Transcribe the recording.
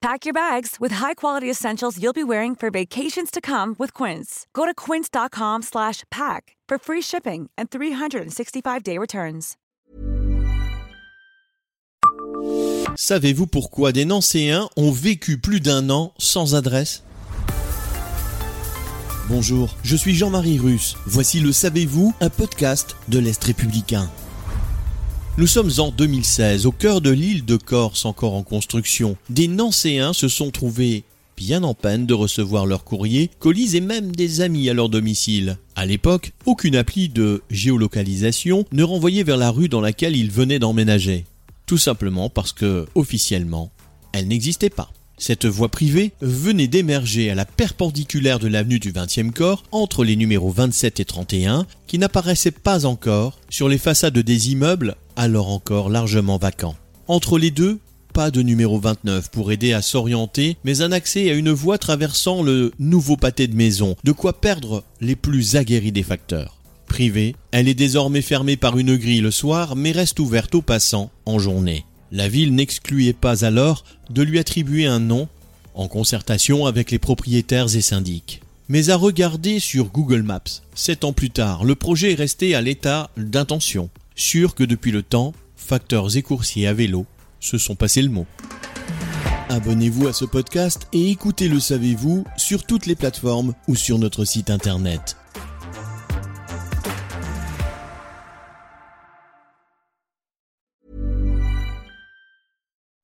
Pack your bags with high-quality essentials you'll be wearing for vacations to come with Quince. Go to quince.com/pack for free shipping and 365-day returns. Savez-vous pourquoi des Nancéens ont vécu plus d'un an sans adresse? Bonjour, je suis Jean-Marie Russe. Voici le Savez-vous, un podcast de l'Est républicain. Nous sommes en 2016, au cœur de l'île de Corse encore en construction. Des Nancéens se sont trouvés bien en peine de recevoir leurs courriers, colis et même des amis à leur domicile. À l'époque, aucune appli de géolocalisation ne renvoyait vers la rue dans laquelle ils venaient d'emménager. Tout simplement parce que, officiellement, elle n'existait pas. Cette voie privée venait d'émerger à la perpendiculaire de l'avenue du 20e corps entre les numéros 27 et 31 qui n'apparaissaient pas encore sur les façades des immeubles alors encore largement vacants. Entre les deux, pas de numéro 29 pour aider à s'orienter, mais un accès à une voie traversant le nouveau pâté de maison, de quoi perdre les plus aguerris des facteurs. Privée, elle est désormais fermée par une grille le soir, mais reste ouverte aux passants en journée. La ville n'excluait pas alors de lui attribuer un nom, en concertation avec les propriétaires et syndics. Mais à regarder sur Google Maps, sept ans plus tard, le projet est resté à l'état d'intention, sûr que depuis le temps, facteurs et coursiers à vélo se sont passés le mot. Abonnez-vous à ce podcast et écoutez Le Savez-vous sur toutes les plateformes ou sur notre site internet.